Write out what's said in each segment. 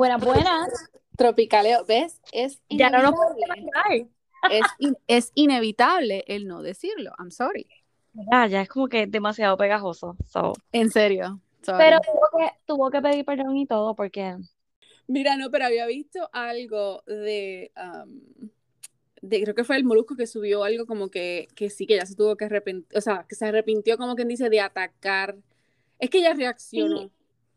Buenas, buenas. Tropicaleo, ¿ves? Es Ya no nos es, in- es inevitable el no decirlo. I'm sorry. Ya, ya es como que demasiado pegajoso. so. En serio. sorry. Pero tuvo que, tuvo que pedir perdón y todo porque Mira, no, pero había visto algo de, um, de creo que fue el Molusco que subió algo como que, que sí, que ya se tuvo que arrepentir, o sea, que se arrepintió como quien dice de atacar. Es que ella reaccionó.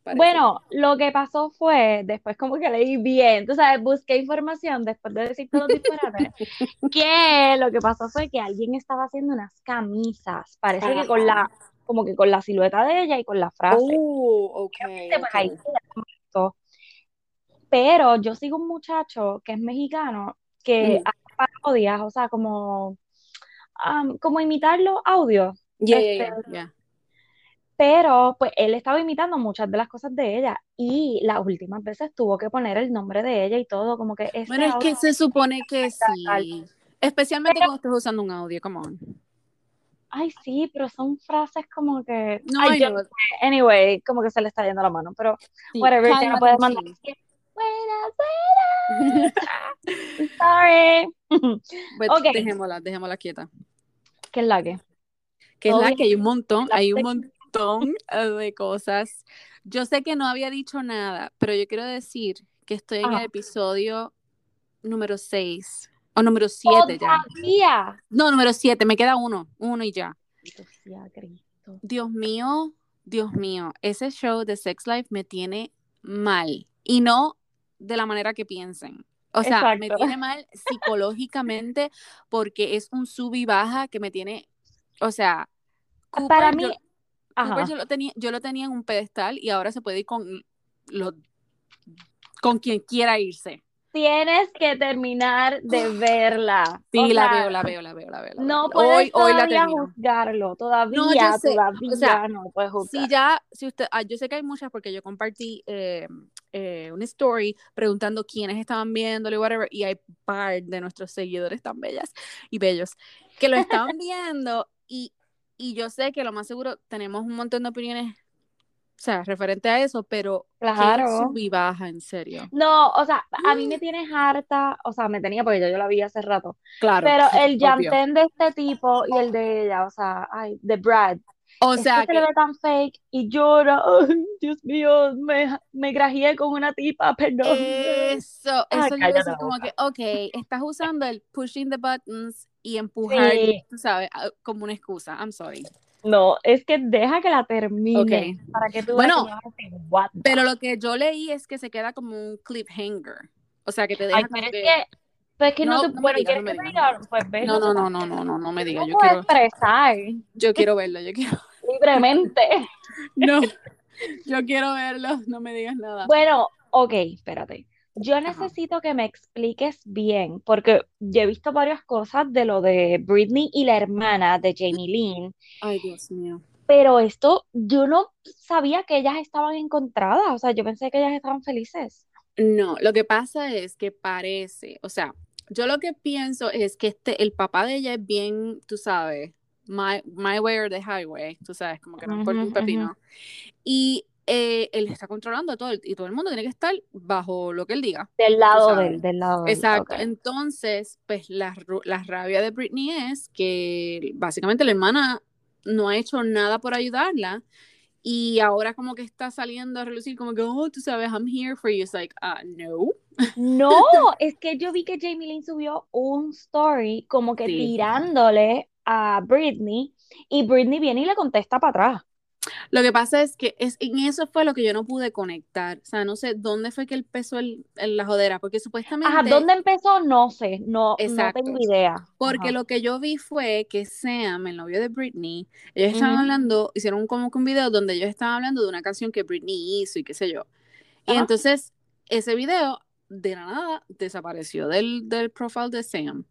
Parece. Bueno, lo que pasó fue, después como que leí bien, tú sabes, busqué información después de decir todos los disparates, que lo que pasó fue que alguien estaba haciendo unas camisas, parece que con la, como que con la silueta de ella y con la frase. Ok. Obviamente, ok. ahí se le molestó. Pero yo sigo un muchacho que es mexicano que Ujú. hace parodias, o sea, como, am, como imitar los audios. Yeah, Este, yeah. Pero pues él estaba imitando muchas de las cosas de ella y las últimas veces tuvo que poner el nombre de ella y todo, como que este Bueno, es que se supone que tal. sí. Especialmente cuando estés usando un audio, come on. Ay, sí, pero son frases como que, No, ay, yo no anyway, como que se le está yendo la mano, pero Sí, whatever, ya no puedes mandar buenas, buenas, sorry. Pues Ok. dejémosla, dejémosla quieta. ¿Qué es la que? Que es la que hay un montón, hay un sec- montón eh, de cosas. Yo sé que no había dicho nada, pero yo quiero decir que estoy en el episodio número 6 o número 7 ya. Todavía. No, número 7, me queda uno, uno y ya. Dios mío, Dios mío, ese show de Sex Life me tiene mal y no de la manera que piensen. O sea, me tiene mal psicológicamente porque es un sub y baja que me tiene, o sea, Para mí, yo, Cooper ajá. yo lo tenía, yo lo tenía en un pedestal y ahora se puede ir con los con quien quiera irse. Tienes que terminar de verla. Sí, O la sea, veo, la veo, la veo, la veo. la No veo. puedes Hoy, hoy la todavía juzgarlo, todavía, No, yo sé, todavía o sea, no puedes Si juzgar. ya, si usted, ah, yo sé que hay muchas porque yo compartí eh, eh, una story preguntando quiénes estaban viéndolo y whatever, y hay par de nuestros seguidores tan bellas y bellos que lo estaban viendo y, y yo sé que lo más seguro tenemos un montón de opiniones, o sea, referente a eso, pero Claro. sub y baja, en serio. No, o sea, a mí me tienes harta, o sea, me tenía porque ya yo la vi hace rato, Claro, pero el llantén de este tipo y el de ella, o sea, ay, de Brad, O es que sea, se le que ve tan fake y llora, ay, Dios mío, me, me grajeé con una tipa, perdón. Eso, eso yo iba a cállate decir la como boca. que, ok, estás usando el pushing the buttons y empujar, Sí, tú sabes, a- como una excusa. I'm sorry. no, es que deja que la termine Ok. para que tú veas que Bueno, the pero lo que yo leí es que se queda como un cliffhanger. O sea, que te Ay, deja pero como es que. pero es que no No, te, bueno, digas, no ¿quieres me que te digas. diga? Pues ves No, no, no, no, no, no, no me digas. Yo quiero, expresar yo quiero verlo, yo quiero. libremente. No, yo quiero verlo, no me digas nada. Bueno, ok, espérate. Yo Ajá. necesito que me expliques bien, porque yo he visto varias cosas de lo de Britney y la hermana de Jamie Lynn, Ay, Dios mío. pero esto yo no sabía que ellas estaban encontradas, o sea, yo pensé que ellas estaban felices. No, lo que pasa es que parece, o sea, yo lo que pienso es que este, el papá de ella es bien, tú sabes, my, my way or the highway, tú sabes, como que no importa un pepino. Y eh, él está controlando todo, y todo el mundo tiene que estar bajo lo que él diga, Del lado de él, del lado de él, Exacto. Entonces, pues la, la rabia de Britney es que básicamente la hermana no ha hecho nada por ayudarla. Y ahora como que está saliendo a relucir como que, oh, tú sabes, I'm here for you. It's like, ah, no. No, es que yo vi que Jamie Lynn subió un story como que Sí. tirándole a Britney y Britney viene y le contesta para atrás. Lo que pasa es que es, en eso fue lo que yo no pude conectar. O sea, no sé dónde fue que empezó el, el- la jodera, porque Ajá, supuestamente, ¿dónde empezó? No sé, no, no exacto, tengo idea. porque Ajá. lo que yo vi fue que Sam, el novio de Britney, ellos estaban hablando, hicieron como que un video donde ellos estaban hablando de una canción que Britney hizo y qué sé yo. Y Ajá. entonces ese video de la nada desapareció del, del profile de Sam.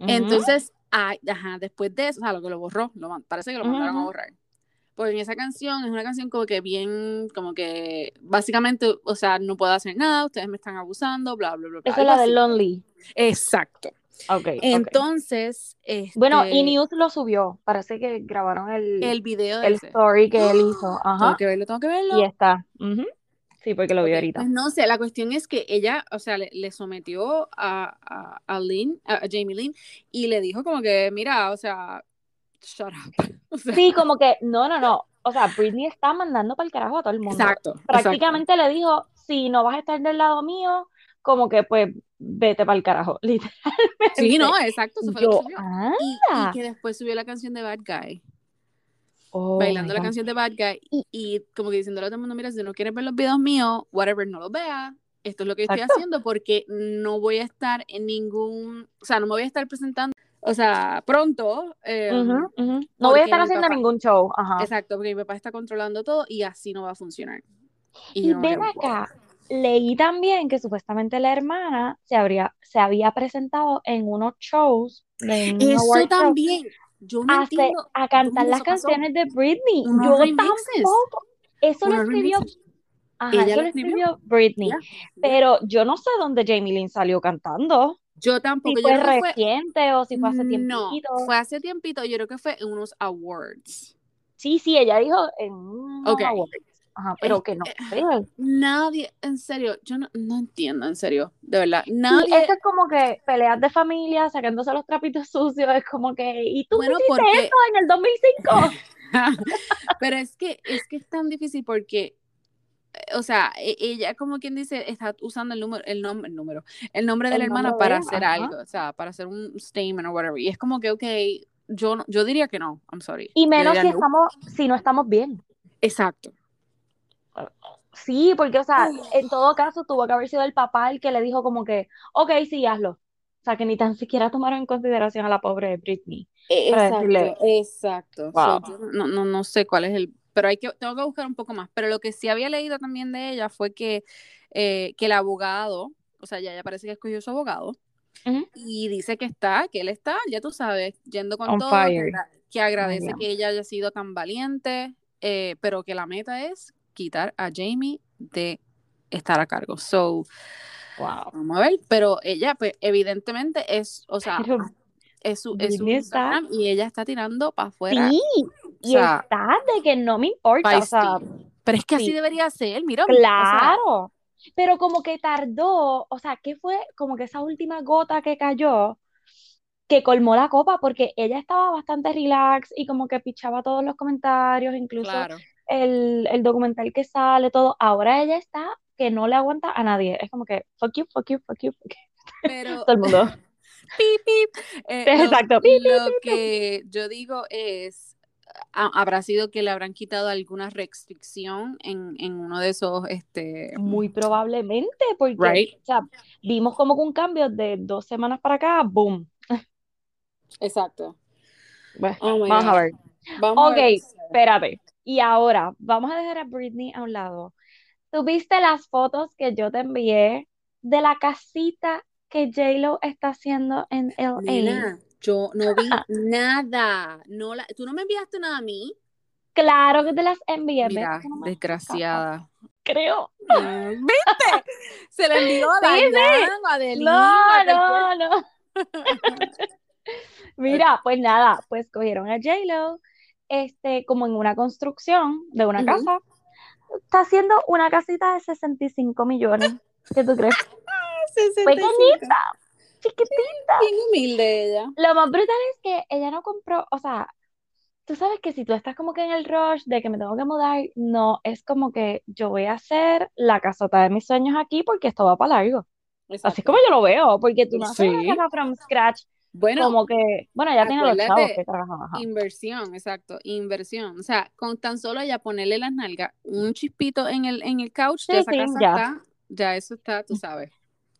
Entonces, ay, ajá, después de eso, o sea, lo que lo borró, lo parece que lo mandaron a borrar. Porque en esa canción es una canción como que bien, como que básicamente, o sea, no puedo hacer nada, ustedes me están abusando, bla, bla, bla, bla, Esa es la de. Lonely. Exacto. Ok, ok. Entonces, Bueno, este, y News lo subió. Parece que grabaron el, el video el ese. story que él hizo. Tengo Ajá. que verlo, tengo que Y verlo. está. Ujú. Sí, porque lo vi ahorita. Pues no sé, la cuestión es que ella, o sea, le, le sometió a, a, a Lynn, a, a Jamie Lynn, y le dijo como que, mira, o sea, shut up. O sea, Sí, como que, no, no, no. O sea, Britney está mandando para el carajo a todo el mundo. exacto, exacto. Prácticamente le dijo, si no vas a estar del lado mío, como que pues vete para el carajo, literalmente. Sí, no, exacto, eso fue lo Yo, que subió. ah, Y, y que después subió la canción de Bad Guy, oh bailando la canción de Bad Guy, y, y como que diciéndole a todo el mundo, mira, si no quieres ver los videos míos, whatever, no los veas. Esto es lo que estoy Exacto. haciendo porque no voy a estar en ningún, o sea, no me voy a estar presentando, o sea, pronto. eh, Ujú, ujú. No voy a estar haciendo papá- ningún show. Ajá. Exacto, porque mi papá está controlando todo y así no va a funcionar. Y yo no ven acá, leí también que supuestamente la hermana se habría, se había presentado en unos shows de un Eso también, yo no a, entiendo. a cantar las eso pasó. canciones de Britney. Unos Yo remixes. tampoco. Eso lo escribió, ajá, Ella eso lo escribió. Britney. Ya, Pero yo no sé dónde Jamie Lynn salió cantando. Yo Si tampoco, yo fue creo que fue, reciente o si fue hace no, tiempito. fue hace tiempito, yo creo que fue en unos awards. Sí, sí, ella dijo en unos awards. Ajá, pero Es que no sé. Nadie, en serio, yo no, no entiendo, en serio, de verdad, Sí, nadie, eso es como que peleas de familia, sacándose los trapitos sucios, es como que, ¿y tú Bueno, hiciste porque- eso en el 2005? pero es que, es que es tan difícil porque, eh, o sea, e- ella como quien dice, está usando el número, el nombre, el número, el nombre de El la hermana de para hacer ajá. algo, o sea, para hacer un statement o whatever, y es como que, ok, yo, yo diría que no, I'm sorry. Y menos si no. estamos, si no estamos bien. Exacto. Sí, porque, o sea, en todo caso tuvo que haber sido el papá el que le dijo como que, ok, sí, hazlo. O sea, que ni tan siquiera tomaron en consideración a la pobre Britney. Para Exacto, exacto. So, yo no, no, no sé cuál es el, pero hay que, tengo que buscar un poco más. Pero lo que sí había leído también de ella fue que, eh, que el abogado, o sea, ya ella parece que escogió su abogado, y dice que está, que él está, ya tú sabes, yendo con On todo, que, que agradece yeah. que ella haya sido tan valiente, eh, pero que la meta es quitar a Jamie de estar a cargo. So, Wow. vamos a ver, pero ella, pues, evidentemente es, o sea, Pero es su, es su Instagram y ella está tirando para afuera. sí, o y sea, está de que no me importa, o sea. Pero es que así sí. debería ser, mira. o sea, Claro, pero como que tardó, o sea, ¿qué fue? Como que esa última gota que cayó, que colmó la copa, porque ella estaba bastante relax y como que pichaba todos los comentarios, incluso claro. el, el documental que sale, todo. Ahora ella está que no le aguanta a nadie. Es como que, fuck you, fuck you, fuck you, fuck you. Pero, Todo el mundo. pip, pip. Eh, lo- Exacto, pip, pip, Lo que yo digo es, ha- habrá sido que le habrán quitado alguna restricción en, en uno de esos, este, Muy probablemente, porque Right. o sea, vimos como que un cambio de dos semanas para acá, boom. exacto. Bueno, Oh vamos a ver. Vamos a Ok, ver. espérate. Y ahora, vamos a dejar a Britney a un lado. ¿Tuviste las fotos que yo te envié de la casita que J-Lo está haciendo en LA? Nena, yo no vi nada. No la, tú no me enviaste nada a mí. Claro que te las envié. ¿ves Mira, no desgraciada. creo? ¿Viste? Se le envió a Sí, sí. No, no, no. Mira, pues nada, pues cogieron a J-Lo, este, como en una construcción de una casa. Está haciendo una casita de 65 millones. ¿Qué tú crees? 65. Pequeñita, chiquitita. Bien humilde ella. Lo más brutal es que ella no compró, o sea, tú sabes que si tú estás como que en el rush de que me tengo que mudar, no, es como que yo voy a hacer la casota de mis sueños aquí porque esto va para largo. Así es Exacto. como yo lo veo, porque tú no haces Sí. una casa from scratch Bueno, como que, bueno, ya tiene los chavos que trabajan, ajá. inversión, exacto, inversión. O sea, con tan solo ella ponerle las nalgas, un chispito en el, en el couch, Sí, ya esa sí, casa ya. está, ya eso está, tú sabes,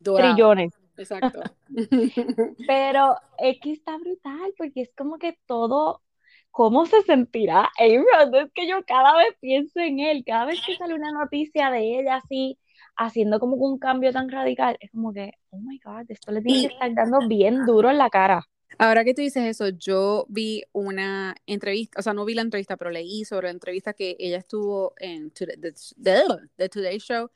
dorado. Trillones. Exacto. Pero es que está brutal porque es como que todo, ¿cómo se sentirá Aaron? Es que yo cada vez pienso en él, cada vez que sale una noticia de ella así, haciendo como un cambio tan radical, es como que, oh my God, esto le tiene que estar dando bien duro en la cara. Ahora que tú dices eso, yo vi una entrevista, o sea, no vi la entrevista, pero leí sobre la entrevista que ella estuvo en Today- the, the- the Today Show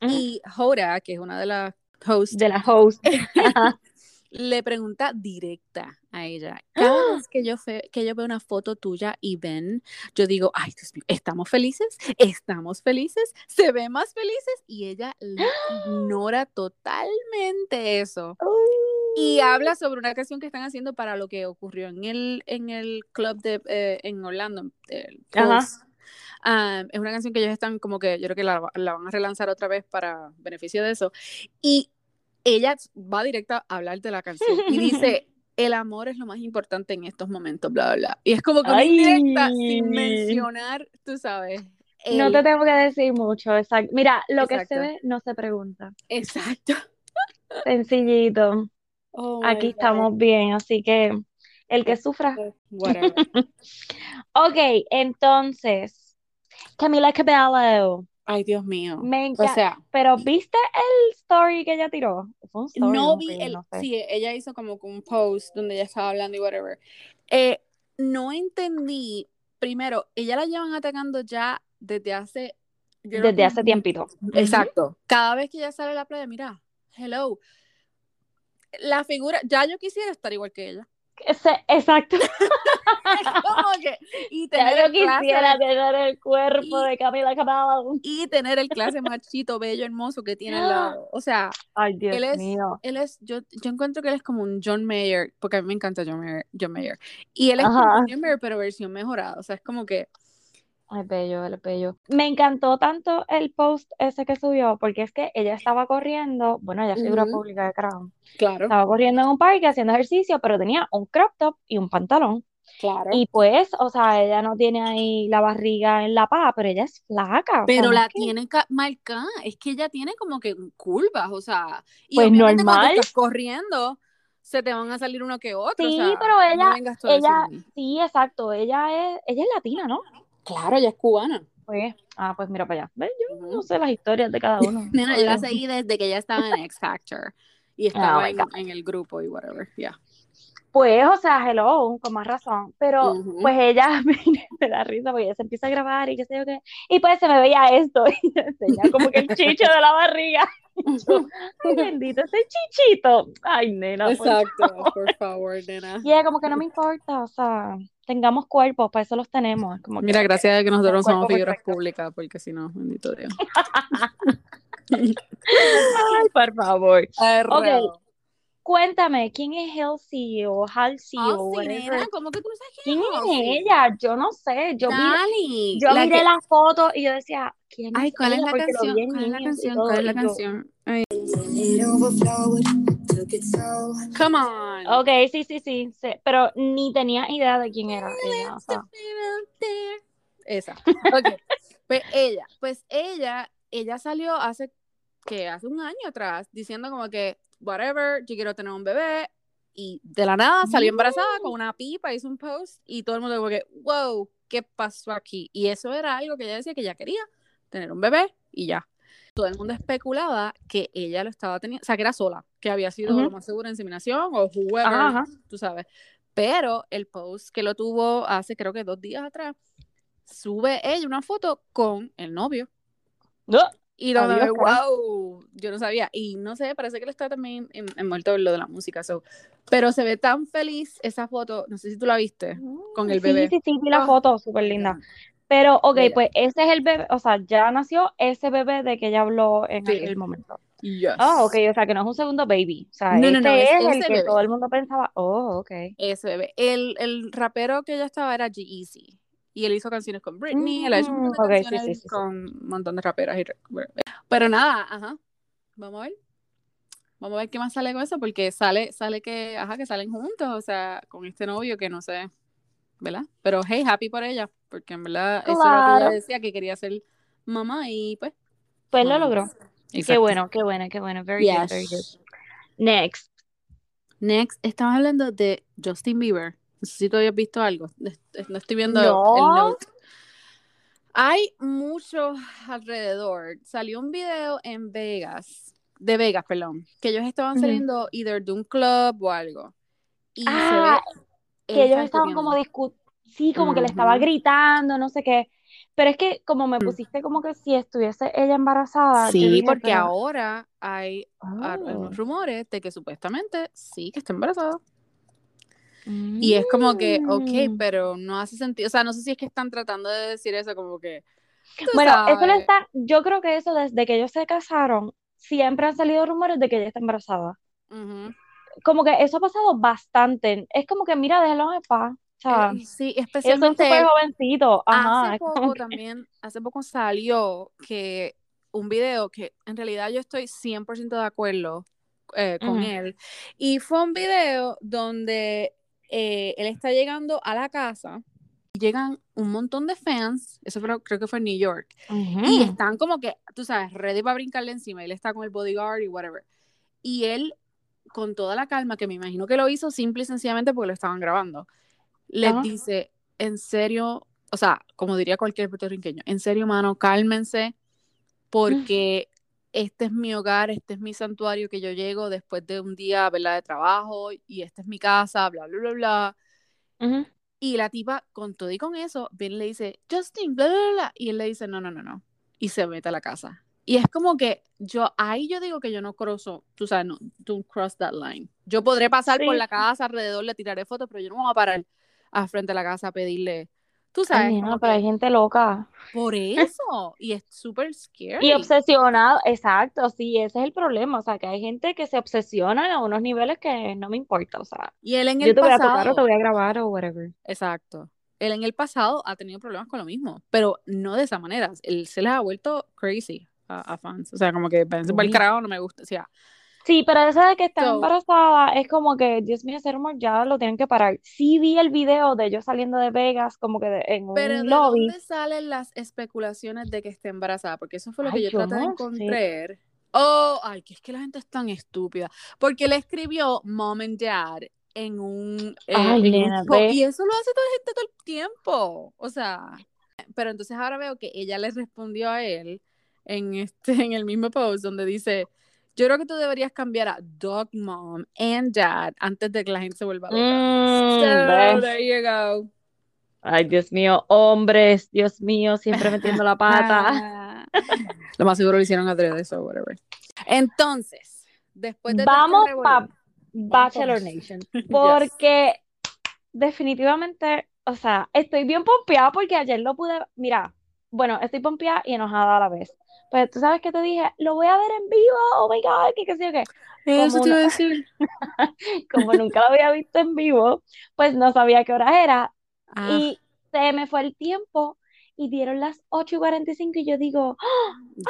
y Hoda, que es una de las hosts, De la host. le pregunta directa a ella. Cada vez que yo, que yo veo una foto tuya y ven, yo digo, ay, Dios mío, ¿estamos felices? ¿Estamos felices? ¿Se ven más felices? Y ella le ignora totalmente eso. Y habla sobre una canción que están haciendo para lo que ocurrió en el, en el club de, eh, en Orlando. Ah, es una canción que ellos están como que, yo creo que la, la van a relanzar otra vez para beneficio de eso. Y ella va directa a hablar de la canción y dice, el amor es lo más importante en estos momentos, bla, bla, bla. Y es como que directa, sin mencionar, tú sabes. No te tengo que decir mucho, exacto. Mira, lo que se ve no se pregunta. Exacto. Sencillito. Oh Aquí estamos bien, así que el que sufra. ok, entonces, Camila Cabello. Ay, Dios mío. Me O sea, pero ¿viste el story que ella tiró? no vi el, sí, ella hizo como un post donde ella estaba hablando y whatever. Eh, no entendí, primero, ella la llevan atacando ya desde hace... Desde hace tiempito. Exacto. Cada vez que ella sale a la playa, mira, hello. La figura, ya yo quisiera estar igual que ella. Ese, exacto. y tener el quisiera tener el cuerpo de Camila Cabello. Y tener el clase machito, bello, hermoso que tiene al lado. O sea, Ay, Dios él es, mío. Él es, yo, yo encuentro que él es como un John Mayer, porque a mí me encanta John Mayer. John Mayer. Y él es como un John Mayer, pero versión mejorada. O sea, es como que Ay, bello, el bello. Me encantó tanto el post ese que subió, porque es que ella estaba corriendo, bueno, ella es figura pública de Crown. Claro. Estaba corriendo en un parque haciendo ejercicio, pero tenía un crop top y un pantalón. Claro. Y pues, o sea, ella no tiene ahí la barriga en la paja, pero ella es flaca. Pero la tiene marcada, es que ella tiene como que curvas, o sea, y pues normal. Cuando estás corriendo, se te van a salir uno que otro. Sí, pero ella, ella, sí, exacto, ella es, ella es latina, ¿no? Claro, ella es cubana. Pues, ah, pues mira para allá. Yo no sé las historias de cada uno. Mira, yo la seguí desde que ella estaba en X Factor y ah, estaba en, el grupo y whatever, ya. Pues, o sea, hello, con más razón. Pero, pues ella me, da risa porque ella se empieza a grabar y qué sé yo qué. Y pues se me veía esto y enseña como que el chicho de la barriga. ay, bendito, ese chichito. Ay, nena. Exacto, por favor, nena. Y ella como que no me importa, o sea, tengamos cuerpos, para eso los tenemos. Como Mira, gracias a que nosotros somos figuras públicas, porque si no, bendito Dios. Ay, por favor. Okay cuéntame, ¿quién es Halsey o Halsey o whatever? ¿Cómo que tú no sabes quién, es ella? Yo no sé. Yo, vi, yo miré la foto y yo decía, ¿quién Ay, ¿cuál es la canción? ¿Cuál es la canción? ¿Cuál es la canción? Come on. Ok, sí, sí, sí, sí, pero ni tenía idea de quién era ella. O sea. Esa. Ok. pues ella, pues ella, ella salió hace que hace un año atrás diciendo como que whatever, yo quiero tener un bebé. Y de la nada salió embarazada con una pipa, hizo un post y todo el mundo dijo que, wow, ¿qué pasó aquí? Y eso era algo que ella decía que ella quería, tener un bebé y ya. Todo el mundo especulaba que ella lo estaba teniendo, o sea, que era sola, que había sido lo más seguro inseminación o whoever, tú sabes. Pero el post que lo tuvo hace creo que dos días atrás, sube ella una foto con el novio. No. Y lo de, wow, yo no sabía. Y no sé, parece que él está también envuelto en lo de la música. So. Pero se ve tan feliz esa foto, no sé si tú la viste, con el bebé. Sí, sí, sí, vi la ah. foto, súper linda. Pero, ok, pues ese es el bebé, o sea, ya nació ese bebé de que ella habló en aquel momento. Yes. Oh, ok, o sea, que no es un segundo baby. O sea, no, no, no, este es, el que todo el mundo pensaba, oh, ok. Ese bebé. El, el rapero que ella estaba era G-Eazy y él hizo canciones con Britney, él ha hecho un montón de canciones con un montón de raperas. Y... Pero nada, ajá, vamos a ver. Vamos a ver qué más sale con eso, porque sale, sale que, ajá, que salen juntos, o sea, con este novio que no sé, ¿verdad? Pero hey, happy por ella, porque en verdad eso era lo que ella decía, que quería ser mamá y pues. Pues lo logró. Qué bueno, qué bueno, qué bueno. Very good, very good. Next. Next, estamos hablando de Justin Bieber. No sé si tú habías visto algo. No estoy viendo el note. Hay mucho alrededor. Salió un video en Vegas, de Vegas, perdón, que ellos estaban saliendo either de un club o algo. Y ah, que ellos estaban como discutiendo, sí, como que le estaba gritando, no sé qué. Pero es que como me Mm. pusiste como que si estuviese ella embarazada, Sí, dije, porque pero- ahora hay ah, Oh. unos rumores de que supuestamente sí que está embarazada. Y es como que, ok, Mm. pero no hace sentido. O sea, no sé si es que están tratando de decir eso, como que. Bueno, eso le sabes. está, yo creo que eso desde que ellos se casaron, siempre han salido rumores de que ella está embarazada. Como que eso ha pasado bastante. Es como que, mira, déjalo en paz. Eh, sí, ellos son especialmente súper él. jovencitos. Ajá, Hace poco que- también, hace poco salió que un video que en realidad yo estoy 100% de acuerdo eh, con Ujú. él. Y fue un video donde eh, él está llegando a la casa. y Llegan un montón de fans, eso fue- creo que fue en New York, y Ujú. están como que, tú sabes, ready para brincarle encima. Él está con el bodyguard y whatever. Y él, con toda la calma, que me imagino que lo hizo simple y sencillamente porque lo estaban grabando, les Ajá. dice, en serio, o sea, como diría cualquier puertorriqueño, en serio, mano, cálmense, porque este es mi hogar, este es mi santuario que yo llego después de un día, ¿verdad?, de trabajo, y esta es mi casa, bla, bla, bla, bla. Y la tipa, con todo y con eso, viene y le dice, Justin, bla, bla, bla. Y él le dice, no, no, no, no. Y se mete a la casa. Y es como que yo, ahí yo digo que yo no cruzo, tú sabes, no, don't cross that line. Yo podré pasar por la casa alrededor, le tiraré fotos, pero yo no me voy a parar a frente a la casa a pedirle, tú Ay, sabes, nena, como pero hay gente loca. por eso. Y es súper scary. Y obsesionado, exacto, sí, ese es el problema. O sea, que hay gente que se obsesiona a unos niveles que no me importa. O sea, Y él en yo el te voy a tocar o te pasado, voy a grabar o whatever. exacto. Él en el pasado ha tenido problemas con lo mismo, pero no de esa manera. Él se les ha vuelto crazy a, a fans. O sea, como que pensé por el carajo, no me gusta. O sea, Sí, pero eso de que está So- embarazada es como que, Dios mío, ese rumor ya lo tienen que parar. Sí vi el video de ellos saliendo de Vegas, como que de- en pero un ¿de lobby. dónde salen las especulaciones de que esté embarazada? Porque eso fue lo que Ay, yo yo traté de no encontrar. Oh, ay, que es que la gente es tan estúpida. Porque él escribió Mom and Dad en un, eh, Ay, en nena, y eso lo hace toda la gente todo el tiempo. O sea, pero entonces ahora veo que ella le respondió a él en este, en el mismo post donde dice, yo creo que tú deberías cambiar a Dog Mom and Dad antes de que la gente se vuelva loca. Mm, So, there you go. Ay, Dios mío, hombres, Dios mío, siempre metiendo la pata. Lo más seguro lo hicieron adrede, eso, whatever. Entonces, después de Vamos para Bachelor. Nation, porque definitivamente, o sea, estoy bien pompeada porque ayer lo pude, mira, bueno, estoy pompeada y enojada a la vez. Pues tú sabes que te dije, lo voy a ver en vivo, oh my God, que qué sé yo qué. Eso te iba a decir. Como nunca lo había visto en vivo, pues no sabía qué hora era Ah, y se me fue el tiempo y dieron las 8 y 45 y yo digo, ¡Ah!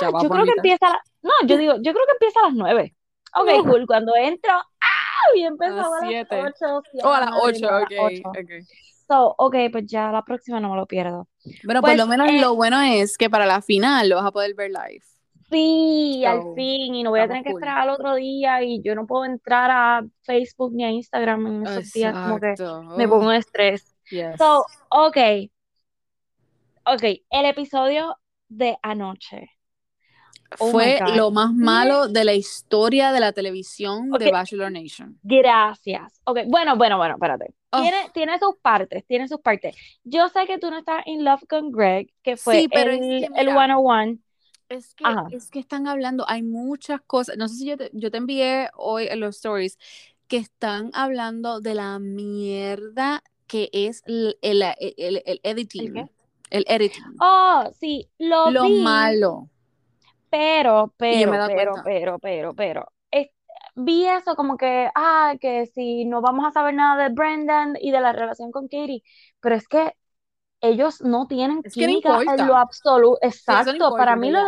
ya va yo creo que bonita. empieza a la- no, yo digo, yo creo que empieza a las 9. Ok, No. cool, cuando entro, ¡ah! Y empezó A las a las siete. 8. O a las 8, a las ok. 8. ok. So, ok, pues ya la próxima no me lo pierdo. Bueno, Pues, por lo menos eh, lo bueno es que para la final lo vas a poder ver live. Sí, al fin, y no voy a tener que esperar al otro día y yo no puedo entrar a Facebook ni a Instagram en esos días, como que me pongo en estrés. yes. So, ok, ok, el episodio de anoche. Oh Fue lo más malo de la historia de la televisión de. Bachelor Nation. Gracias. Ok, bueno, bueno, bueno, espérate. Oh. Tiene, tiene sus partes, tiene sus partes. Yo sé que tú no estás in love con Greg, que fue Sí, pero es el, que el mira, 101. Es que, Ajá. es que están hablando, hay muchas cosas, no sé si yo te, yo te envié hoy en los stories, que están hablando de la mierda que es el, el, el- el- el editing. El editing. Oh, sí, lo Lo vi, malo. Pero, pero, pero, pero, pero, pero. Es- vi eso como que, ah, que si no vamos a saber nada de Brendan y de la relación con Katie, pero es que ellos no tienen Es no química en lo absoluto. No Exacto, importa, para mí lo.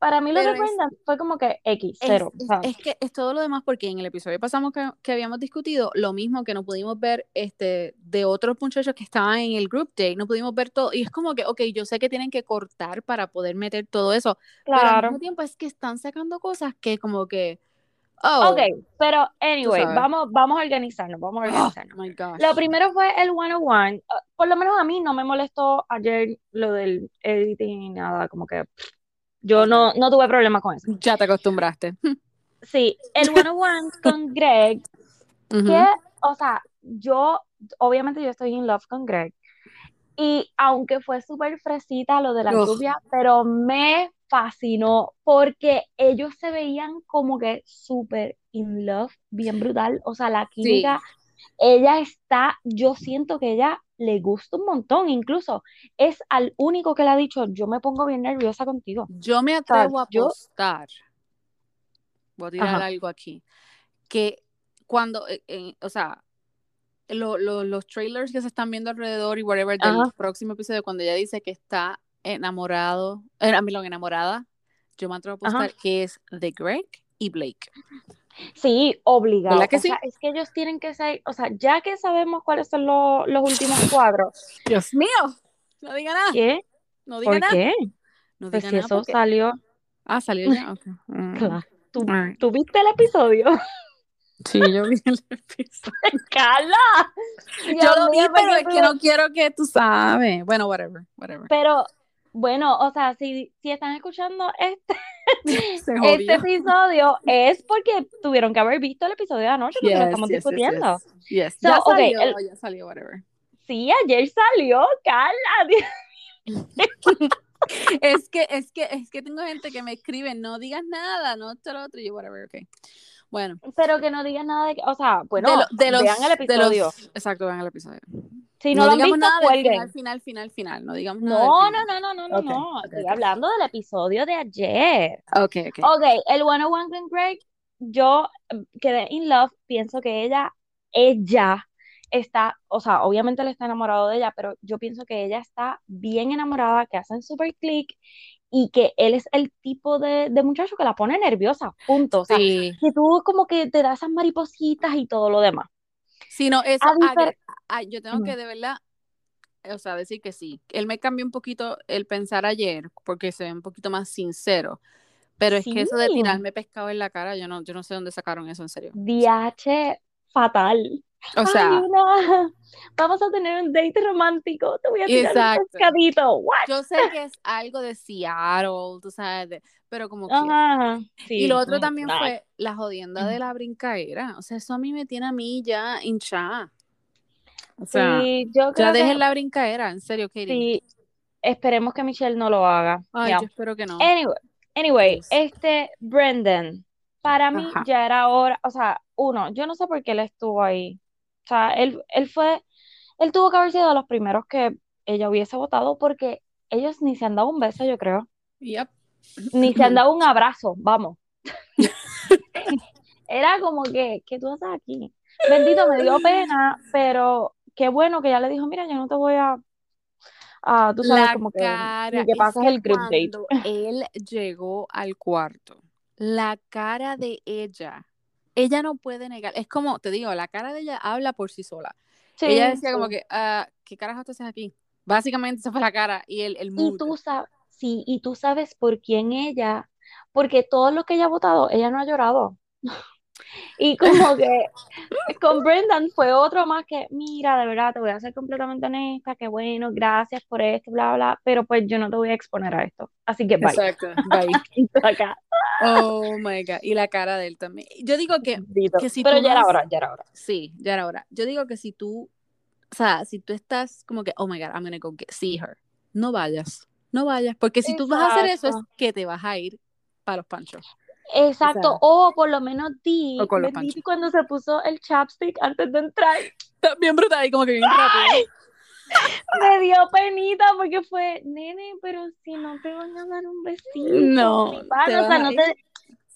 Para mí lo de Pero es- Brendan fue como que X, Es, cero. es- sea, es que es todo lo demás, porque en el episodio pasamos que, que habíamos discutido lo mismo que no pudimos ver este de otros muchachos que estaban en el group day, no pudimos ver todo, y es como que, ok, yo sé que tienen que cortar para poder meter todo eso, pero al claro. mismo tiempo es que están sacando cosas que como que, oh, Ok, pero anyway, vamos, vamos a organizarnos, vamos a oh organizarnos. my gosh. Lo primero fue el 101. Uh, por lo menos a mí no me molestó ayer lo del editing ni nada, como que pff, yo no, no tuve problema con eso. Ya te acostumbraste. Sí, el 101 con Greg, que, o sea, yo, obviamente yo estoy in love con Greg. Y aunque fue súper fresita lo de la lluvia, pero me fascinó porque ellos se veían como que súper in love, bien brutal. O sea, la química, ella está, yo siento que ella le gusta un montón. Incluso es al único que le ha dicho, yo me pongo bien nerviosa contigo. Yo me atrevo a yo- apostar, voy a tirar Ajá. algo aquí, que cuando, eh, eh, o sea, lo- lo- los trailers que se están viendo alrededor y whatever del Ajá. próximo episodio, cuando ella dice que está enamorado, eh, enamorada, yo me atrevo a Ajá. apostar que es de Greg y Blake. Sí, obligado. ¿Verdad que O sí? sea, es que ellos tienen que ser, o sea, ya que sabemos cuáles son los, los últimos cuadros, Dios mío, no diga nada, ¿qué? no diga ¿Por nada, qué? no Pues diga si nada eso porque- salió, Ah, salió ya, ok. Mm. claro. ¿Tú, viste el episodio? Sí, yo vi el episodio. ¡Cala! Yo Dios lo vi, pero es que no quiero que tú sabes. Bueno, whatever, whatever. Pero, bueno, o sea, si, si están escuchando este, este episodio, es porque tuvieron que haber visto el episodio de anoche, porque lo estamos yes, discutiendo. yes. So, ya ok, salió, el- ya salió, whatever. Sí, ayer salió, Carla. Es que, es que, es que tengo gente que me escribe, no digas nada, no esto lo otro, y yo, whatever, ok. Bueno, Pero que no digan nada de que, o sea, bueno, de, lo- de los, vean el de los- episodio. exacto, vean el episodio. Si no, lo han digamos visto, nada del cuelguen. final, final, final, final, no digamos nada. No, no, final. no, no, no, no, Ok, no. Estoy ok. hablando del episodio de ayer. Ok, ok. Ok, el 101 con Greg, yo eh, quedé in love, pienso que ella, ella está, o sea, obviamente él está enamorado de ella, pero yo pienso que ella está bien enamorada, que hacen super click y que él es el tipo de, de muchacho que la pone nerviosa, punto. O sea, Sí, que tú como que te das esas maripositas y todo lo demás. sí, no, eso, A difer- ah, yo tengo que de verdad, o sea, decir que sí. Él me cambió un poquito el pensar ayer, porque se ve un poquito más sincero. Pero es que eso de Sí. tirarme pescado en la cara, yo no, yo no sé dónde sacaron eso en serio. DH fatal. O Ay, sea, una- vamos a tener un date romántico, te voy a tirar Exacto. un pescadito. What? yo sé que es algo de Seattle, tú sabes, de- pero como que... Ajá, Y sí, lo otro también fue la jodienda de la brincaera. O sea, eso a mí me tiene a mí ya hinchada. O sea, Sí, yo ya dejen la brincaera, en serio, Katie. sí, esperemos que Michelle no lo haga. Ay, yo espero que no. Anyway, anyway, Yes. este Brendan, para mí Ajá. ya era hora, o sea, uno, yo no sé por qué él estuvo ahí. O sea, él, él fue, él tuvo que haber sido de los primeros que ella hubiese votado porque ellos ni se han dado un beso, yo creo. Yep. Ni se han dado un abrazo, vamos. Era como que, ¿qué tú haces aquí? Bendito, me dio pena, pero qué bueno que ella le dijo, mira, yo no te voy a, a tú sabes, La como que, cara, que que el group date. él llegó al cuarto, la cara de ella, ella no puede negar, es como, te digo, la cara de ella habla por sí sola. Sí, ella decía como sí. que, ah, ¿qué carajo haces aquí? Básicamente esa fue la cara y el, el Y mood. tú sabes, sí, y tú sabes por quién ella, porque todo lo que ella ha votado, ella no ha llorado. Y como que con Brendan fue otro más que, mira, de verdad, te voy a ser completamente honesta, que bueno, gracias por esto, bla, bla, pero pues yo no te voy a exponer a esto. Así que bye. Exacto, bye. Acá. Oh my God. Y la cara de él también. Yo digo que, que si Pero tú ya era hora, ya era hora. sí, ya era hora. Yo digo que si tú, o sea, si tú estás como que, oh my God, I'm gonna go get, see her, no vayas, no vayas, porque si tú vas a hacer eso es Exacto. que te vas a ir para los panchos. Exacto, o por lo menos di, cuando se puso el chapstick antes de entrar, Bien brutal y como que bien rápido. me dio penita porque fue, nene, pero si no te van a dar un besito, No, mi pana", te o sea, no te,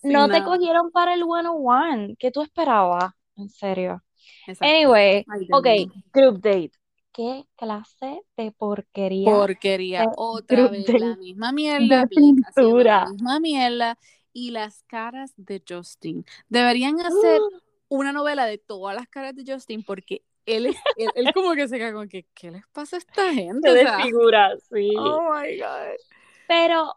sin no te cogieron para el 101, ¿qué tú esperabas? En serio. Exacto. Anyway, ok, group date. ¿Qué clase de porquería? Porquería. Otra vez date la misma mierda. Pintura. La misma mierda. Y las caras de Justin. Deberían hacer una novela de todas las caras de Justin porque él es, él, él como que se queda como que, ¿qué les pasa a esta gente? Se O sea, desfigura, sí. oh my God. Pero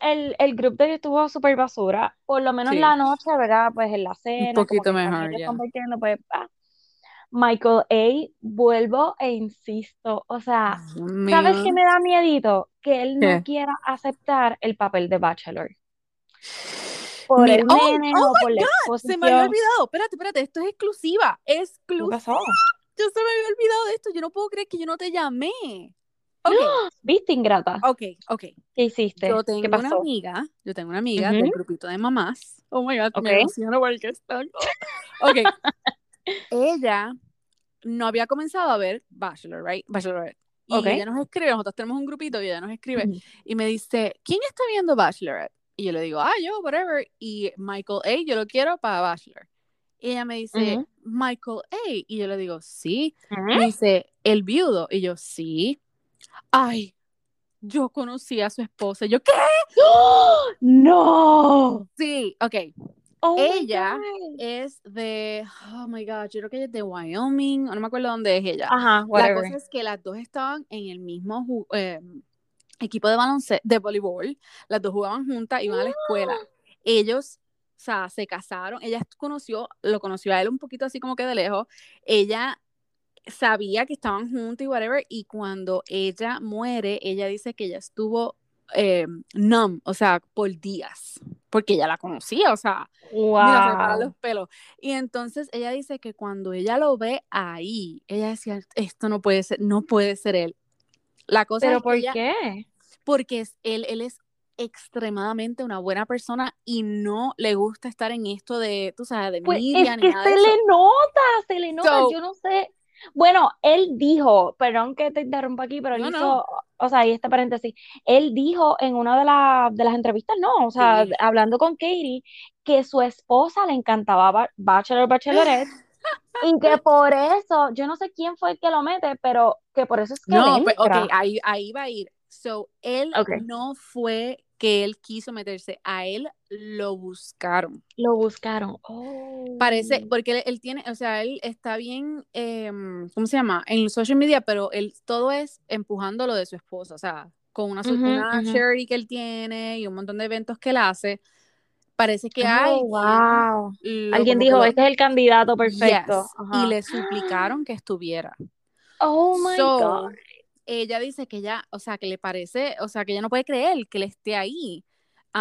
el, el group date estuvo súper basura. Por lo menos Sí. la noche, ¿verdad? Pues en la cena, como poquito mejor, ya. pues, ah. Michael A. Vuelvo e insisto. O sea, ¿sabes qué me da miedito? Que él no ¿Qué? quiera aceptar el papel de Bachelor. Por Mira, el oh, nene oh o por la Se me había olvidado. Espérate, espérate, esto es exclusiva. ¿Qué Exclusiva. pasó? Yo se me había olvidado de esto. Yo no puedo creer que yo no te llamé. Ok, ¿Viste, ingrata? ok, ok. ¿Qué hiciste? Yo tengo ¿Qué una pasó? amiga, yo tengo una amiga del Ujú. grupito de mamás. Oh my god, Ok. me emociono porque. Ok. ella no había comenzado a ver Bachelor, right? Bachelorette. Y Ok. ella nos escribe, nosotros tenemos un grupito y ella nos escribe Ujú. y me dice, ¿quién está viendo Bachelorette? Y yo le digo, ah, yo, whatever. Y Michael A, yo lo quiero para Bachelor. Y ella me dice. Michael A. Y yo le digo, sí. Me dice, el viudo. Y yo, sí. Ay, yo conocí a su esposa. Y yo, ¿qué? ¡Oh! ¡No! Sí, ok. Oh Ella. Es de, oh my God, yo creo que ella es de Wyoming, no me acuerdo dónde es ella. Ajá, La whatever. cosa es que las dos estaban en el mismo eh, equipo de baloncesto, de voleibol. Las dos jugaban juntas, iban a la escuela. Ellos, o sea, se casaron. Ella conoció, lo conoció a él un poquito así como que de lejos. Ella sabía que estaban juntos y whatever. Y cuando ella muere, ella dice que ella estuvo eh, numb, o sea, por días. Porque ella la conocía, o sea, Mira, se Wow. los pelos. Y entonces ella dice que cuando ella lo ve ahí, ella decía, esto no puede ser, no puede ser él. La cosa ¿Pero es que por ella- qué? porque es, él, él es extremadamente una buena persona y no le gusta estar en esto de, tú sabes, de Pues media es que se le nota, se le nota, So- yo no sé. Bueno, él dijo, perdón que te interrumpa aquí, pero él No, hizo, no. o sea, y este paréntesis, él dijo en una de, la- de las entrevistas, no, o sea, Sí. hablando con Katie, que su esposa le encantaba Ba- Bachelor, Bachelorette, y que por eso, yo no sé quién fue el que lo mete, pero que por eso es que No, él pues, ok, ahí, ahí va a ir. So, él no fue que él quiso meterse, a él lo buscaron. Lo buscaron. Oh. Parece, porque él, él tiene, o sea, él está bien, em, ¿cómo se llama? En social media, pero él todo es empujando lo de su esposa, o sea, con una, so- Ujú, una charity que él tiene y un montón de eventos que él hace. Parece que Oh, alguien wow. Alguien dijo, este es el candidato perfecto. Yes, Ajá. y le suplicaron que estuviera. Oh my So, God. ella dice que ella, o sea, que le parece, o sea, que ella no puede creer que él esté ahí.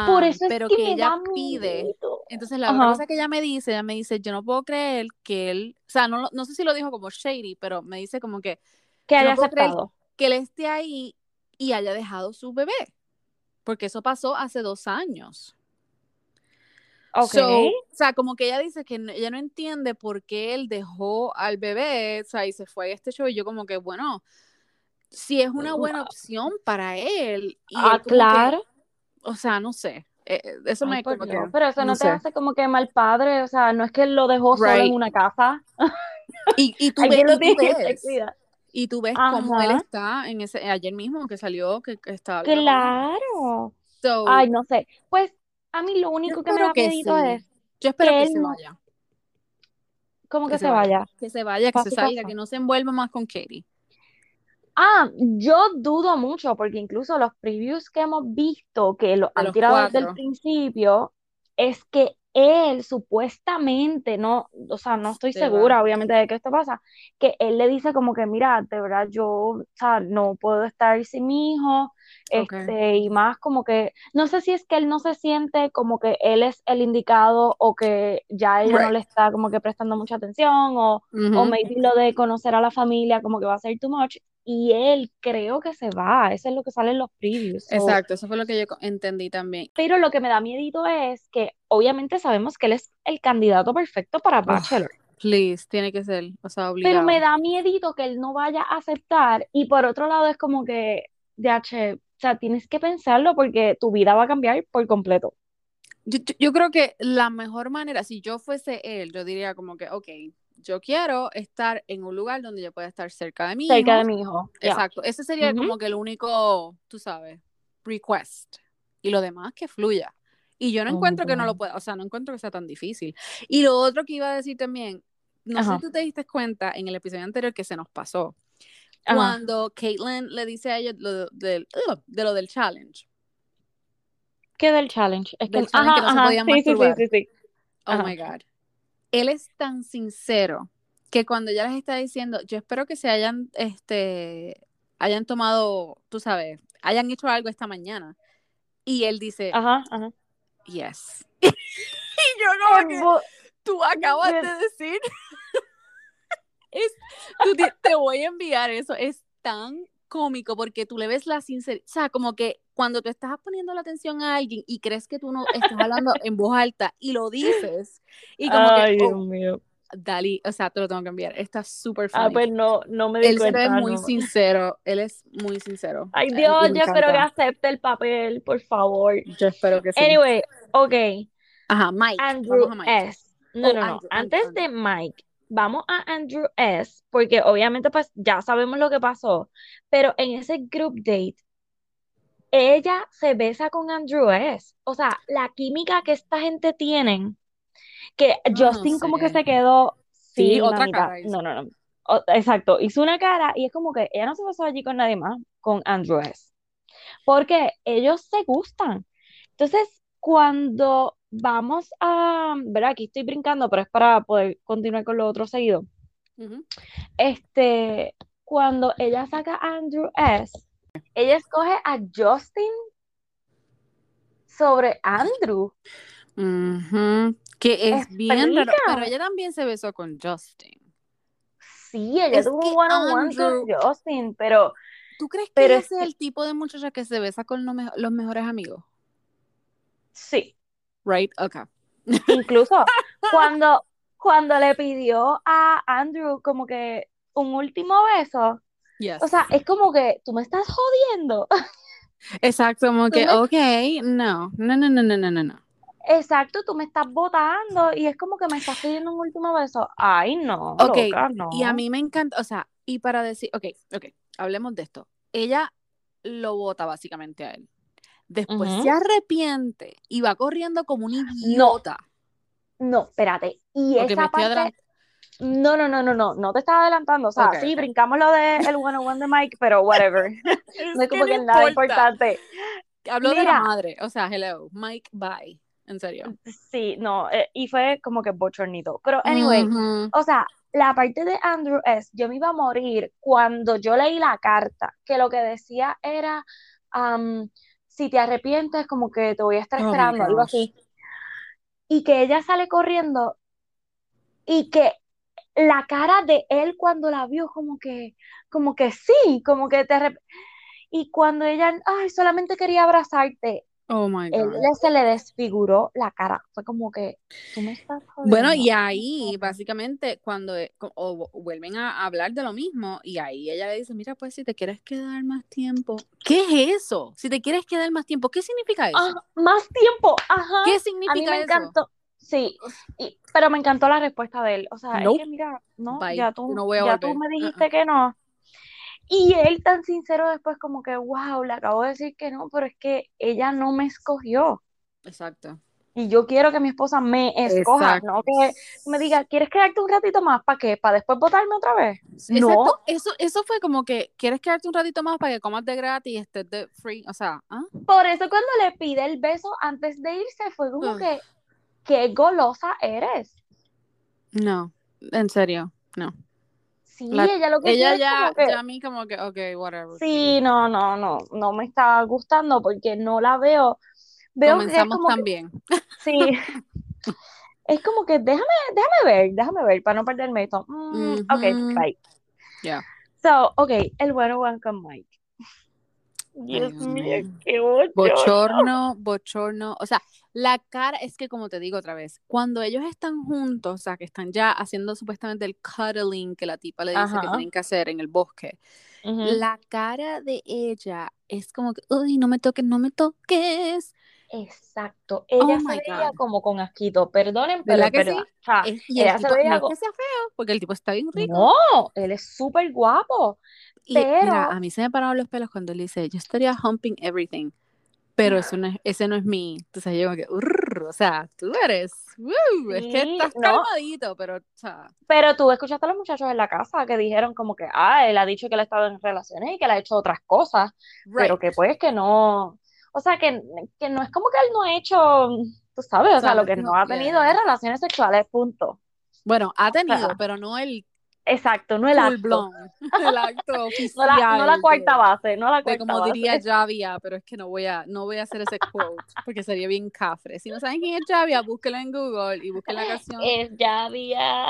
Por Ah, eso es pero que ella pide. miedo. Entonces, la otra cosa que ella me dice, ella me dice, yo no puedo creer que él, o sea, no, no sé si lo dijo como shady, pero me dice como que, Que no haya aceptado. que él esté ahí y haya dejado su bebé, porque eso pasó hace dos años. Ok. So, o sea, como que ella dice que no- ella no entiende por qué él dejó al bebé, o sea, y se fue a este show, y yo como que, bueno, si es una buena opción para él, y ah, él como que, claro. o sea, no sé, eh, eh, eso Ay, me por como que, Pero eso no, no te sé. hace como que mal padre. O sea, no es que él lo dejó solo en Right. una casa. Y, y tú, ves, y tú ves, y tú ves cómo él está en ese, ayer mismo que salió, que, que estaba. Claro. So, Ay, no sé. Pues a mí lo único que me da que miedito sí, es yo espero que que él se vaya, como que que se se vaya, vaya. que se vaya, que se salga, que no se envuelva más con Katie. Ah, yo dudo mucho porque incluso los previews que hemos visto que lo han los tirado desde el principio es que él supuestamente, no, o sea, no estoy Se va. segura obviamente de que esto pasa, que él le dice como que mira, de verdad yo, o sea, no puedo estar sin mi hijo, Ok. este, y más como que, no sé si es que él no se siente como que él es el indicado o que ya ella no Right. le está como que prestando mucha atención o, o Ujú. maybe lo de conocer a la familia como que va a ser too much y él creo que se va, eso es lo que sale en los previews. so- Exacto, eso fue lo que yo entendí también. pero lo que me da miedito es que obviamente sabemos que él es el candidato perfecto para Uf, Bachelor, please, tiene que ser, o sea, pero obligado. me da miedito que él no vaya a aceptar y por otro lado es como que, DH, o sea, tienes que pensarlo porque tu vida va a cambiar por completo. Yo, yo- yo creo que la mejor manera, si yo fuese él, yo diría como que, ok, yo quiero estar en un lugar donde yo pueda estar cerca de mi Cerca hijo. de mi hijo. Exacto, ese sería como que el único, tú sabes, request. Y lo demás que fluya. Y yo no Oh encuentro que no lo pueda, o sea, no encuentro que sea tan difícil. Y lo otro que iba a decir también, no sé si tú te diste cuenta en el episodio anterior que se nos pasó. Ajá. Cuando Caitlyn le dice a ellos lo ugh, de lo del challenge. ¿Qué del challenge? Es que, Del challenge que no se podían sí, sí, sí, masturbar. sí, sí. Oh my God. Él es tan sincero que cuando ya les está diciendo, yo espero que se hayan, este, hayan tomado, tú sabes, hayan hecho algo esta mañana. Y él dice, Ajá, ajá. yes. y yo como que, tú acabas de decir, es, tú di- te voy a enviar eso, es tan cómico porque tú le ves la sinceridad, o sea, como que cuando tú estás poniendo la atención a alguien y crees que tú no estás hablando en voz alta y lo dices, y como Ay, que, Dios oh, mío. Dali, o sea, te lo tengo que enviar, está súper funny. Ah, pues no, no me di él cuenta. es muy no. sincero, él es muy sincero. Ay, Dios, yo espero que acepte el papel, por favor. Yo espero que sí. Anyway, ok. Ajá, Mike, Andrew vamos a Mike. S. No, Oh, no, no. Andrew, Antes Andrew, de Mike, vamos a Andrew S. Porque obviamente, pues ya sabemos lo que pasó. Pero en ese group date, ella se besa con Andrew S. O sea, la química que esta gente tienen, que No, no Justin como que se quedó Sí, otra cara hizo. No, no, no. O- exacto, hizo una cara y es como que ella no se besó allí con nadie más, con Andrew S. Porque ellos se gustan. Entonces, cuando vamos a, ¿verdad? Aquí estoy brincando, pero es para poder continuar con lo otro seguido. Ujú. Este, cuando ella saca a Andrew S., ella escoge a Justin sobre Andrew. Que es bien raro, pero ella también se besó con Justin. Sí, ella Es tuvo un one-on-one Andrew- con Justin, pero ¿Tú crees que Pero ella es el tipo de muchacha que se besa con los, me- los mejores amigos? sí. Right? Okay. Incluso cuando, cuando le pidió a Andrew como que un último beso, o sea, es como que tú me estás jodiendo. Exacto, como que, me... ok, no, no, no, no, no, no, no. Exacto, tú me estás votando y es como que me estás pidiendo un último beso. Ay, no. Ok, no. y a mí me encanta, o sea, y para decir, ok, ok, hablemos de esto. Ella lo vota básicamente a él. Después se arrepiente y va corriendo como un idiota. No, espérate. Y okay, esa parte, no, no, no, no, no, no te estás adelantando. O sea, sí, brincamos lo de el one on one de Mike, pero whatever. No es como que es nada importante. Hablo de la Mira. madre, o sea, hello, Mike, bye, en serio. Sí, no, eh, y fue como que bochornito. Pero anyway, o sea, la parte de Andrew es, yo me iba a morir cuando yo leí la carta, que lo que decía era, si te arrepientes, como que te voy a estar Oh esperando, algo así. Y que ella sale corriendo y que la cara de él cuando la vio, como que, como que sí, como que te Y cuando ella, ay, solamente quería abrazarte, Oh my él God. le- se le desfiguró la cara. Fue como que, tú me estás Bueno, y ahí, básicamente, cuando eh, o vuelven a hablar de lo mismo, y ahí ella le dice, mira, pues si te quieres quedar más tiempo. ¿Qué es eso? Si te quieres quedar más tiempo, ¿qué significa eso? Ah, más tiempo, ajá. ¿Qué A mí significa me eso? encantó. Sí, y- pero me encantó la respuesta de él. O sea, Nope. es que mira, no, Bye. ya tú, No voy a ya tú me Uh-uh. dijiste que no. Y él tan sincero después como que, wow, le acabo de decir que no, pero es que ella no me escogió. Exacto. Y yo quiero que mi esposa me escoja, Exacto. no que me diga, ¿quieres quedarte un ratito más? ¿Para qué? ¿Para después votarme otra vez? No. Exacto. Eso, eso fue como que, ¿quieres quedarte un ratito más para que comas de gratis y estés de free? O sea, ¿ah? Por eso cuando le pide el beso antes de irse fue como Ugh. que, qué golosa eres. No, en serio, no. Sí, La- ella lo que Ella ya, que, ya a mí como que, ok, whatever. sí, no, no, no, no me está gustando porque no la veo. Comenzamos también. sí, es como que déjame, déjame ver, déjame ver para no perderme esto. Mm, ok, Ujú. bye. Ya. So, ok, el bueno one con Mike. Dios mío. qué bochorno. Bochorno, bochorno. O sea, la cara, es que como te digo otra vez, cuando ellos están juntos, o sea, que están ya haciendo supuestamente el cuddling que la tipa le dice que tienen que hacer en el bosque, la cara de ella es como que, uy, no me toques, no me toques. Exacto, ella Oh se veía God. como con asquito, perdonen, pero ¿Verdad es que verdad. sí? Es- y el se veía no es que sea feo, porque el tipo está bien rico. no, él es súper guapo. Y mira, pero- a mí se me pararon los pelos cuando él dice, yo estaría humping everything, pero eso no es, ese no es mi, entonces yo como que, "Urr", o sea, tú eres, "Woo", es que estás no. calmadito, pero, o sea, Pero tú escuchaste a los muchachos en la casa que dijeron como que, ah, él ha dicho que él ha estado en relaciones y que él ha hecho otras cosas, pero que pues que no, o sea, que, que no es como que él no ha hecho, tú sabes, o sea, lo que no, no ha tenido yeah. es relaciones sexuales, punto. Bueno, ha tenido, sea, pero no el Exacto, no el full acto, blown, el acto oficial. no la, no la cuarta de- base, no la de cuarta como base. diría Javia, pero es que no voy a, no voy a hacer ese quote, porque sería bien cafre. Si no saben quién es Javia, búsquelo en Google y busquen la canción Es ya había.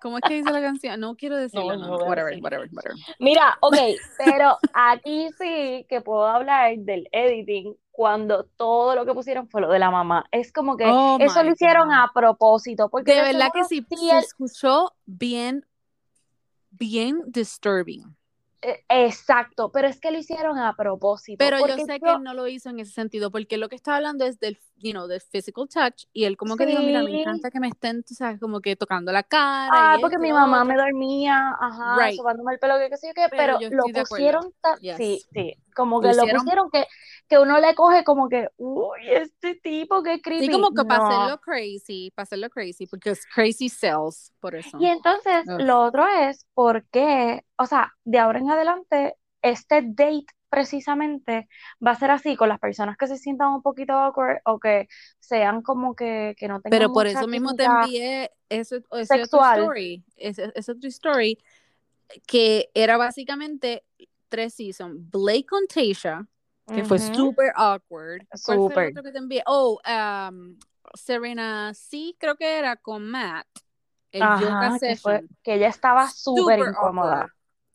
¿Cómo es que dice la canción? No quiero decirlo, No, no, no whatever, decir. whatever, whatever. Mira, ok, pero aquí sí que puedo hablar del editing cuando todo lo que pusieron fue lo de la mamá. Es como que Oh eso lo hicieron God. a propósito, porque De verdad que sí, sí se él- escuchó bien, bien disturbing. eh, exacto, pero es que lo hicieron a propósito. Pero yo sé que él no lo hizo en ese sentido, porque lo que está hablando es del, you know, del physical touch, y él como que dijo, mira, me encanta que me estén, tú sabes, como que tocando la cara. Ah, y porque esto mi mamá me dormía, ajá, Right. sobándome el pelo, que qué sé yo qué, Pero pero, yo lo pusieron, Yes. sí, sí, como Lo que lo hicieron- pusieron que, que uno le coge como que, uy, este tipo, qué creepy. Sí, como que para No. hacerlo crazy, para hacerlo crazy, porque es crazy sells, por eso. Y entonces, lo otro es porque, o sea, de ahora en adelante, este date precisamente va a ser así con las personas que se sientan un poquito awkward o que sean como que, que no tengan Pero por mucha eso mismo te envié ese, ese otro sexual. story, ese, ese otro story, que era básicamente tres seasons. Blake con Tasha, que fue Ujú. super awkward. ¿Cuál fue el Súper. otro que te envié? Oh, um, Serena sí, creo que era con Matt. El yoga Ajá, que fue, que ella estaba súper Super incómoda. awkward.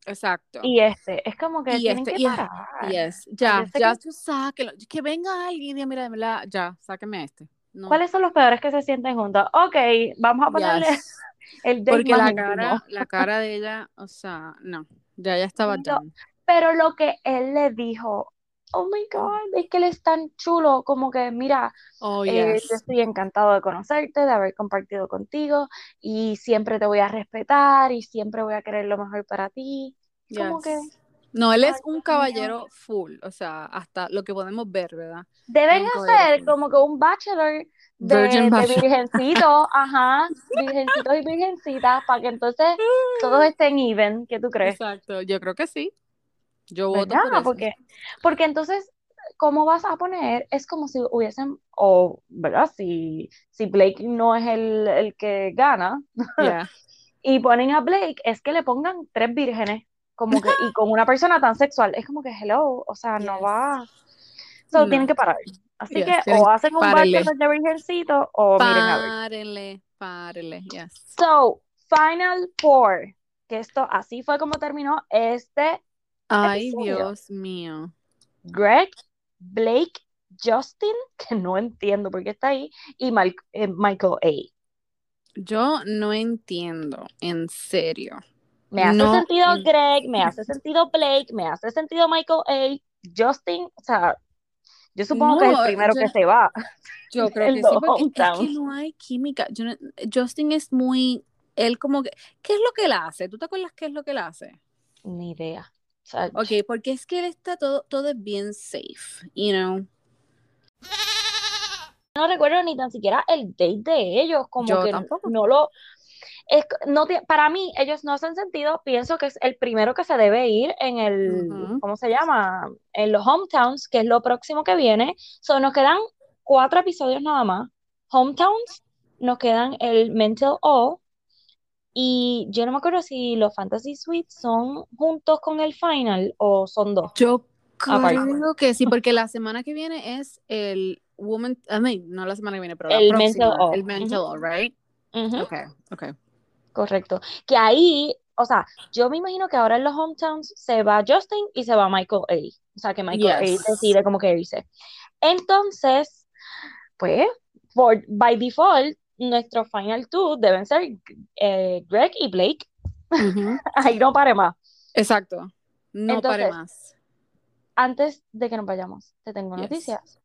Exacto. Y este, es como que Y tienen este, que parar. Yes, ya, ya que- tú sáquelo. Que venga alguien y diga, mira, de ya, sáqueme a este. No. ¿Cuáles son los peores que se sienten juntos? Ok, vamos a ponerle Yes. el date Porque la cara, la cara de ella, o sea, no, ya ya estaba No, done. Pero lo que él le dijo, oh my God, es que él es tan chulo, como que, mira, Oh, eh, yo estoy encantado de conocerte, de haber compartido contigo, y siempre te voy a respetar, y siempre voy a querer lo mejor para ti. Como que. No, él es un caballero full, o sea, hasta lo que podemos ver, ¿verdad? deben hacer como que un bachelor de, Virgin de virgencitos, ajá, virgencitos y virgencitas, para que entonces todos estén even, ¿qué tú crees? Exacto, yo creo que sí. Yo voto ¿Verdad? por eso. Porque, porque entonces, ¿cómo vas a poner? Es como si hubiesen, o, ¿verdad? Si, si Blake no es el, el que gana, Yeah. y ponen a Blake, es que le pongan tres vírgenes, como que, y con una persona tan sexual, es como que, hello, o sea, no va. So, No. tienen que parar. Así Yes, que, o hacen un bachelor de virgencito, o miren a ver. Párenle, párenle, yes. So, Final Four, que esto así fue como terminó este Ay. Dios mío. Greg, Blake, Justin, que no entiendo por qué está ahí, y Mal- eh, Michael A. Yo no entiendo, en serio. Me hace No sentido en- Greg, me hace sentido Blake, me hace sentido Michael A. Justin, o sea, yo supongo que es el primero yo que se va. Yo creo que sí, porque es que no hay química. Yo no- Justin es muy, él como que, ¿qué es lo que él hace? ¿Tú te acuerdas qué es lo que él hace? Ni idea. Sea, Ok, porque es que él está todo, todo es bien safe, you know. no recuerdo ni tan siquiera el date de ellos, como Yo que tampoco. no lo... Es, no para mí, ellos no hacen sentido. Pienso que es el primero que se debe ir en el. ¿cómo se llama? En los hometowns, que es lo próximo que viene. So, nos quedan cuatro episodios nada más. Hometowns, nos quedan el Mental O. Y yo no me acuerdo si los Fantasy Suites son juntos con el final o son dos. Yo creo que sí, porque la semana que viene es el Woman, I mean, no la semana que viene, pero la El próxima, Mental O. el Mental O, right? Ujú. Okay, okay. Correcto. Que ahí, o sea, yo me imagino que ahora en los hometowns se va Justin y se va Michael A. O sea, que Michael Yes. A decide como que irse. Entonces, pues, por, by default, nuestro final two deben ser eh, Greg y Blake. Ujú. Ahí no pare más. Exacto. No pare más. Antes de que nos vayamos, te tengo Yes. noticias.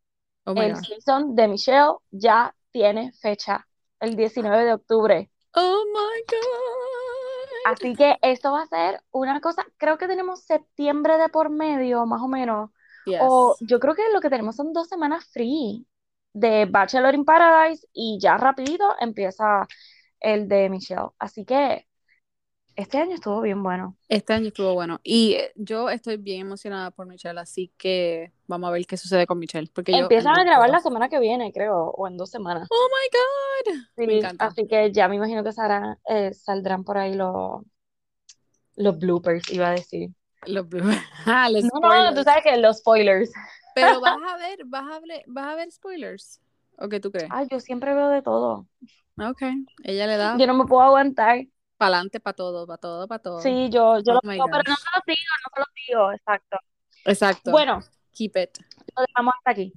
Oh El God. season de Michelle ya tiene fecha, el 19 de octubre. Oh my God. Así que esto va a ser una cosa, creo que tenemos septiembre de por medio, más o menos. Yes. O yo creo que lo que tenemos son dos semanas free de Bachelor in Paradise y ya rapidito empieza el de Michelle. Así que este año estuvo bien bueno. Este año estuvo bueno. Y eh, yo estoy bien emocionada por Michelle, así que vamos a ver qué sucede con Michelle. Porque yo Empiezan a amo grabar la semana que viene, creo, o en dos semanas. Oh my God. Me Sí, encanta. así que ya me imagino que saldrán, eh, saldrán por ahí los, los bloopers, iba a decir. Los, ah, los No, no, tú spoilers. sabes que los spoilers. Pero vas a ver, vas a ver, vas a ver spoilers. ¿O qué tú crees? Ay, yo siempre veo de todo. Ok, ella le da. Yo no me puedo aguantar. Para adelante, para todo, para todo, para todo. Sí, yo, yo Oh lo digo, pero no se lo digo, no se lo digo, exacto. Exacto. Bueno, Keep it. lo dejamos hasta aquí.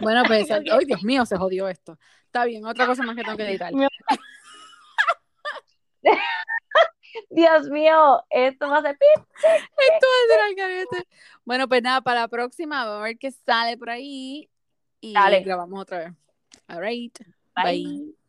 Bueno, pues, ay, Dios mío, se jodió esto. Está bien, otra cosa más que tengo que editar. Dios mío, esto va a ser pip. Esto va a ser al garete. Bueno, pues nada, para la próxima, vamos a ver qué sale por ahí. Y Dale. grabamos otra vez. All right. Bye. Bye.